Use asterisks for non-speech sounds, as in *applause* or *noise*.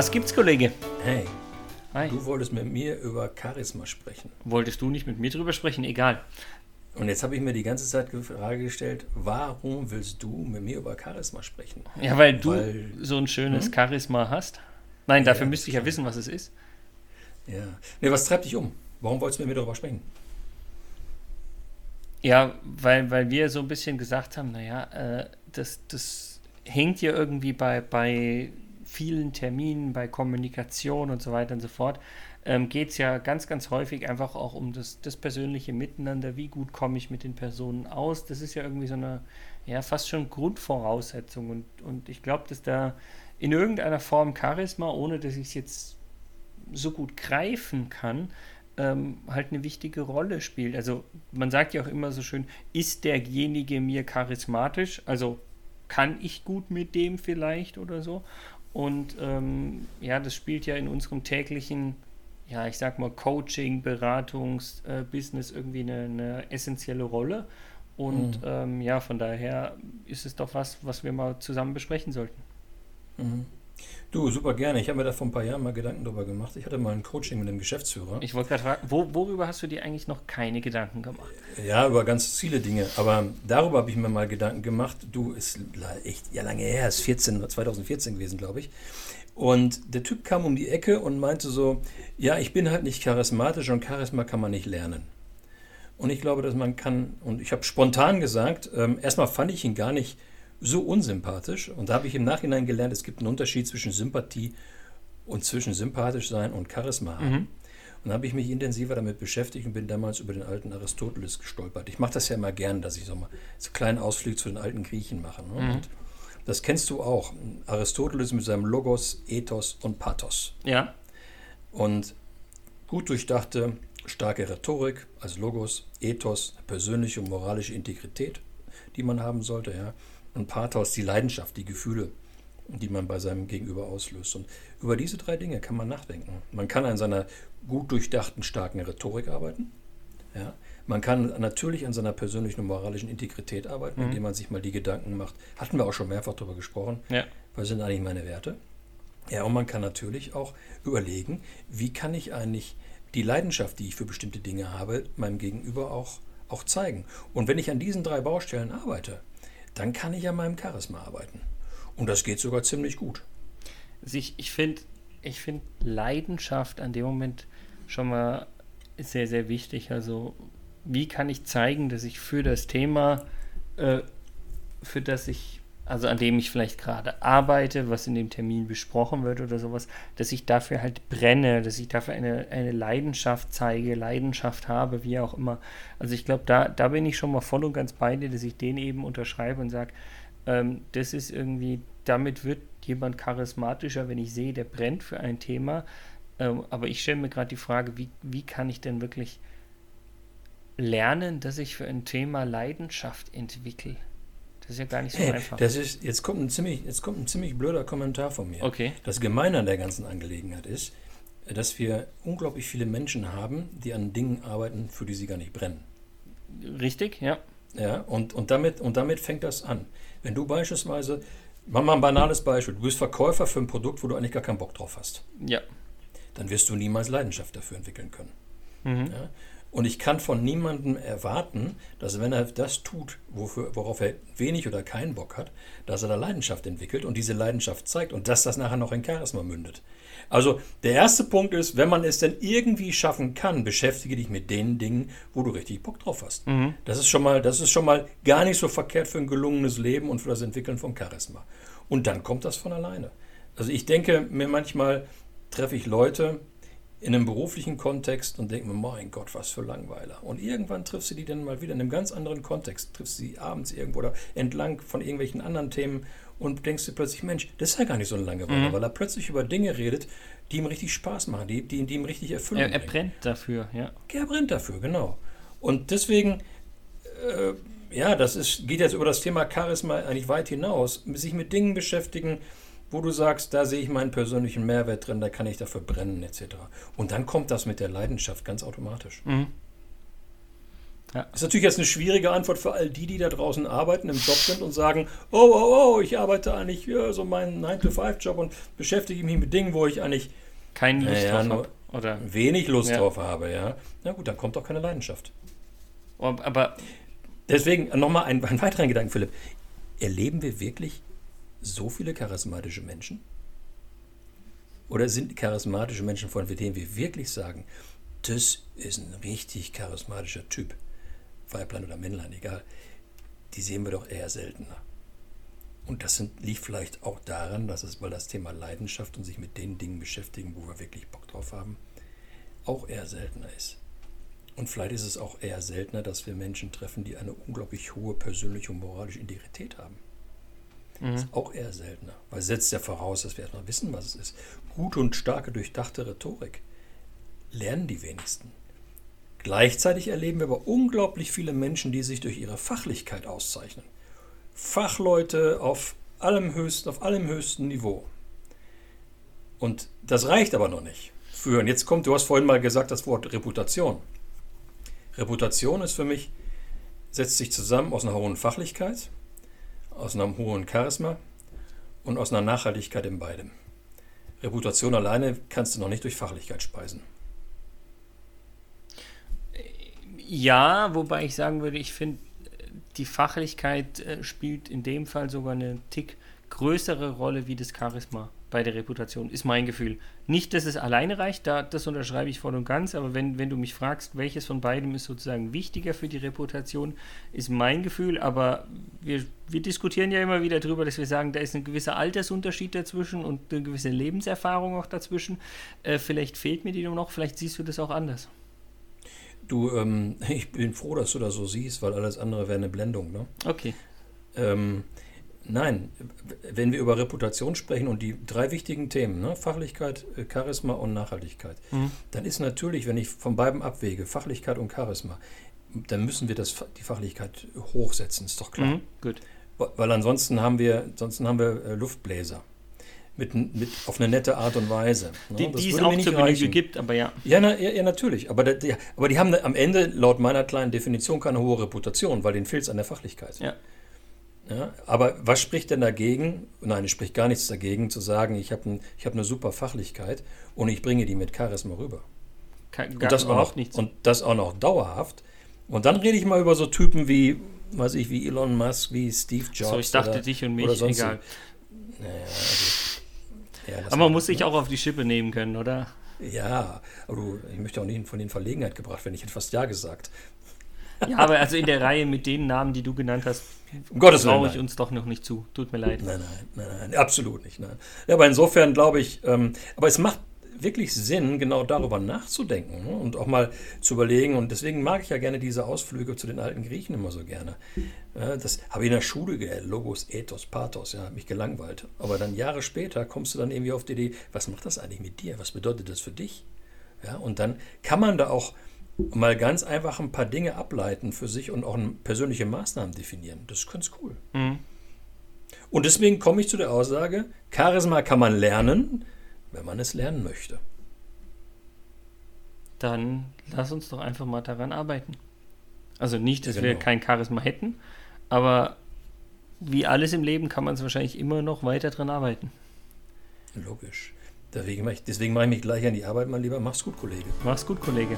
Was gibt's, Kollege? Hey, Hi. du wolltest mit mir über Charisma sprechen. Wolltest du nicht mit mir drüber sprechen? Egal. Und jetzt habe ich mir die ganze Zeit die Frage gestellt, warum willst du mit mir über Charisma sprechen? Ja, weil du Weil- so ein schönes Charisma hast. Nein, dafür Ja, müsste ich ja wissen, was es ist. Ja. Nee, was treibt dich um? Warum wolltest du mit mir darüber sprechen? Ja, weil, weil wir so ein bisschen gesagt haben, naja, äh, das, das hängt ja irgendwie bei, bei vielen Terminen, bei Kommunikation und so weiter und so fort, ähm, geht es ja ganz, ganz häufig einfach auch um das, das persönliche Miteinander, wie gut komme ich mit den Personen aus. Das ist ja irgendwie so eine, ja, fast schon Grundvoraussetzung. Und, und ich glaube, dass da in irgendeiner Form Charisma, ohne dass ich es jetzt so gut greifen kann, ähm, halt eine wichtige Rolle spielt. Also man sagt ja auch immer so schön, ist derjenige mir charismatisch? Also kann ich gut mit dem vielleicht oder so? Und ähm, ja, das spielt ja in unserem täglichen, ja, ich sag mal, Coaching, Beratungs, äh, Business irgendwie eine, eine essentielle Rolle. Und ähm, ja, von daher ist es doch was, was wir mal zusammen besprechen sollten. Du, super gerne. Ich habe mir da vor ein paar Jahren mal Gedanken drüber gemacht. Ich hatte mal ein Coaching mit einem Geschäftsführer. Ich wollte gerade fragen, wo, worüber hast du dir eigentlich noch keine Gedanken gemacht? Ja, über ganz viele Dinge. Aber darüber habe ich mir mal Gedanken gemacht. Du, ist echt ja lange her, ist 14, 2014 gewesen, glaube ich. Und der Typ kam um die Ecke und meinte so, ja, ich bin halt nicht charismatisch und Charisma kann man nicht lernen. Und ich glaube, dass man kann, und ich habe spontan gesagt, ähm, erstmal fand ich ihn gar nicht so unsympathisch. Und da habe ich im Nachhinein gelernt, es gibt einen Unterschied zwischen Sympathie und zwischen sympathisch sein und Charisma haben. Und dann habe ich mich intensiver damit beschäftigt und bin damals über den alten Aristoteles gestolpert. Ich mache das ja immer gern, dass ich so mal so einen kleinen Ausflug zu den alten Griechen mache. Ne? Und das kennst du auch. Aristoteles mit seinem Logos, Ethos und Pathos. Ja, Und gut durchdachte, starke Rhetorik als Logos, Ethos, persönliche und moralische Integrität, die man haben sollte, ja. Und Pathos, die Leidenschaft, die Gefühle, die man bei seinem Gegenüber auslöst. Und über diese drei Dinge kann man nachdenken. Man kann an seiner gut durchdachten, starken Rhetorik arbeiten. Ja. Man kann natürlich an seiner persönlichen und moralischen Integrität arbeiten, indem man sich mal die Gedanken macht. Hatten wir auch schon mehrfach darüber gesprochen. ja. Was sind eigentlich meine Werte? Ja, und man kann natürlich auch überlegen, wie kann ich eigentlich die Leidenschaft, die ich für bestimmte Dinge habe, meinem Gegenüber auch, auch zeigen. Und wenn ich an diesen drei Baustellen arbeite, dann kann ich an meinem Charisma arbeiten. Und das geht sogar ziemlich gut. Also ich, ich finde ich find Leidenschaft an dem Moment schon mal sehr, sehr wichtig. Also wie kann ich zeigen, dass ich für das Thema, äh, für das ich, also an dem ich vielleicht gerade arbeite, was in dem Termin besprochen wird oder sowas, dass ich dafür halt brenne, dass ich dafür eine, eine Leidenschaft zeige, Leidenschaft habe, wie auch immer. Also ich glaube, da, da bin ich schon mal voll und ganz bei dir, dass ich den eben unterschreibe und sage, ähm, das ist irgendwie, damit wird jemand charismatischer, wenn ich sehe, der brennt für ein Thema. Ähm, aber ich stelle mir gerade die Frage, wie, wie kann ich denn wirklich lernen, dass ich für ein Thema Leidenschaft entwickle? Das ist ja gar nicht so Hey, einfach. das ist, jetzt, kommt ein ziemlich, jetzt kommt ein ziemlich blöder Kommentar von mir. Okay. Das Gemeine an der ganzen Angelegenheit ist, dass wir unglaublich viele Menschen haben, die an Dingen arbeiten, für die sie gar nicht brennen. Richtig, ja. Ja, und, und, damit, und damit fängt das an. Wenn du beispielsweise, mach mal ein banales Beispiel, du bist Verkäufer für ein Produkt, wo du eigentlich gar keinen Bock drauf hast, Ja. dann wirst du niemals Leidenschaft dafür entwickeln können. Mhm. Ja? Und ich kann von niemandem erwarten, dass wenn er das tut, wofür, worauf er wenig oder keinen Bock hat, dass er da Leidenschaft entwickelt und diese Leidenschaft zeigt und dass das nachher noch in Charisma mündet. Also der erste Punkt ist, wenn man es denn irgendwie schaffen kann, beschäftige dich mit den Dingen, wo du richtig Bock drauf hast. Das ist schon mal, das ist schon mal gar nicht so verkehrt für ein gelungenes Leben und für das Entwickeln von Charisma. Und dann kommt das von alleine. Also ich denke mir manchmal treffe ich Leute, in einem beruflichen Kontext und denke mir, mein Gott, was für Langweiler. Und irgendwann triffst du die dann mal wieder in einem ganz anderen Kontext, triffst du sie abends irgendwo oder entlang von irgendwelchen anderen Themen und denkst dir plötzlich, Mensch, das ist ja gar nicht so ein Langeweiler, weil er plötzlich über Dinge redet, die ihm richtig Spaß machen, die, die, die ihm richtig Erfüllung Er, er brennt dafür, ja. Er brennt dafür, genau. Und deswegen, äh, ja, das ist, geht jetzt über das Thema Charisma eigentlich weit hinaus. Sich mit Dingen beschäftigen, wo du sagst, da sehe ich meinen persönlichen Mehrwert drin, da kann ich dafür brennen, etc. Und dann kommt das mit der Leidenschaft ganz automatisch. Ja. Ist natürlich jetzt eine schwierige Antwort für all die, die da draußen arbeiten, im Job sind und sagen, oh, oh, oh, ich arbeite eigentlich ja, so meinen 9-to-5-Job und beschäftige mich mit Dingen, wo ich eigentlich keine Lust ja, drauf habe. Wenig Lust ja. drauf habe, ja. Na gut, dann kommt doch keine Leidenschaft. Aber deswegen nochmal einen, einen weiteren Gedanken, Philipp. Erleben wir wirklich so viele charismatische Menschen? Oder sind charismatische Menschen, von denen wir wirklich sagen, das ist ein richtig charismatischer Typ, Weiblein oder Männlein, egal, die sehen wir doch eher seltener. Und das sind, liegt vielleicht auch daran, dass es, weil das Thema Leidenschaft und sich mit den Dingen beschäftigen, wo wir wirklich Bock drauf haben, auch eher seltener ist. Und vielleicht ist es auch eher seltener, dass wir Menschen treffen, die eine unglaublich hohe persönliche und moralische Integrität haben. Mhm. Ist auch eher seltener, weil es setzt ja voraus, dass wir erstmal wissen, was es ist. Gute und starke, durchdachte Rhetorik lernen die wenigsten. Gleichzeitig erleben wir aber unglaublich viele Menschen, die sich durch ihre Fachlichkeit auszeichnen. Fachleute auf allem höchsten, auf allem höchsten Niveau. Und das reicht aber noch nicht. Für, und jetzt kommt, du hast vorhin mal gesagt, das Wort Reputation. Reputation ist für mich, setzt sich zusammen aus einer hohen Fachlichkeit, aus einem hohen Charisma und aus einer Nachhaltigkeit in beidem. Reputation alleine kannst du noch nicht durch Fachlichkeit speisen. Ja, wobei ich sagen würde, ich finde, die Fachlichkeit äh, spielt in dem Fall sogar eine Tick größere Rolle wie das Charisma bei der Reputation, ist mein Gefühl. Nicht, dass es alleine reicht, da, das unterschreibe ich voll und ganz, aber wenn, wenn du mich fragst, welches von beidem ist sozusagen wichtiger für die Reputation, ist mein Gefühl, aber wir, wir diskutieren ja immer wieder darüber, dass wir sagen, da ist ein gewisser Altersunterschied dazwischen und eine gewisse Lebenserfahrung auch dazwischen. Äh, vielleicht fehlt mir die noch, vielleicht siehst du das auch anders. Du, ähm, *laughs* ich bin froh, dass du das so siehst, weil alles andere wäre eine Blendung. Ne? Okay. Ähm, nein, wenn wir über Reputation sprechen und die drei wichtigen Themen, ne? Fachlichkeit, äh, Charisma und Nachhaltigkeit, mhm. dann ist natürlich, wenn ich von beiden abwäge, Fachlichkeit und Charisma, dann müssen wir das, die Fachlichkeit hochsetzen, ist doch klar. Mhm, gut. Weil ansonsten haben wir, ansonsten haben wir äh, Luftbläser mit, mit, auf eine nette Art und Weise. Ne? Die, die es auch zur Genüge gibt, aber ja. Ja, na, ja, ja, natürlich. Aber, die, aber die haben am Ende laut meiner kleinen Definition keine hohe Reputation, weil denen fehlt es an der Fachlichkeit. Ja. Ja, aber was spricht denn dagegen? Nein, es spricht gar nichts dagegen, zu sagen, ich habe ein, hab eine super Fachlichkeit und ich bringe die mit Charisma rüber. Kein, und, das auch noch, nichts. und das auch noch dauerhaft. Und dann rede ich mal über so Typen wie, weiß ich, wie Elon Musk, wie Steve Jobs. So, ich dachte oder, dich und mich, egal. Naja, also ja, aber man muss sich auch auf die Schippe nehmen können, oder? Ja, aber du, ich möchte auch nicht von den Verlegenheit gebracht werden. Ich hätte fast Ja gesagt. Ja, aber also in der Reihe mit den Namen, die du genannt hast, um Gottes traue ich uns doch noch nicht zu. Tut mir leid. Nein, nein, nein, nein absolut nicht. Nein. Ja, aber insofern glaube ich, ähm, aber es macht wirklich Sinn, genau darüber nachzudenken ne? und auch mal zu überlegen. Und deswegen mag ich ja gerne diese Ausflüge zu den alten Griechen immer so gerne. Ja, das habe ich in der Schule gelernt, Logos, Ethos, Pathos, ja, hat mich gelangweilt. Aber dann Jahre später kommst du dann irgendwie auf die Idee, was macht das eigentlich mit dir? Was bedeutet das für dich? Ja, und dann kann man da auch mal ganz einfach ein paar Dinge ableiten für sich und auch persönliche Maßnahmen definieren. Das ist ganz cool. Mhm. Und deswegen komme ich zu der Aussage, Charisma kann man lernen, wenn man es lernen möchte. Dann lass uns doch einfach mal daran arbeiten. Also nicht, dass genau. wir kein Charisma hätten, aber wie alles im Leben kann man es wahrscheinlich immer noch weiter dran arbeiten. Logisch. Deswegen mache ich, deswegen mache ich mich gleich an die Arbeit, mein Lieber. Mach's gut, Kollege. Mach's gut, Kollege.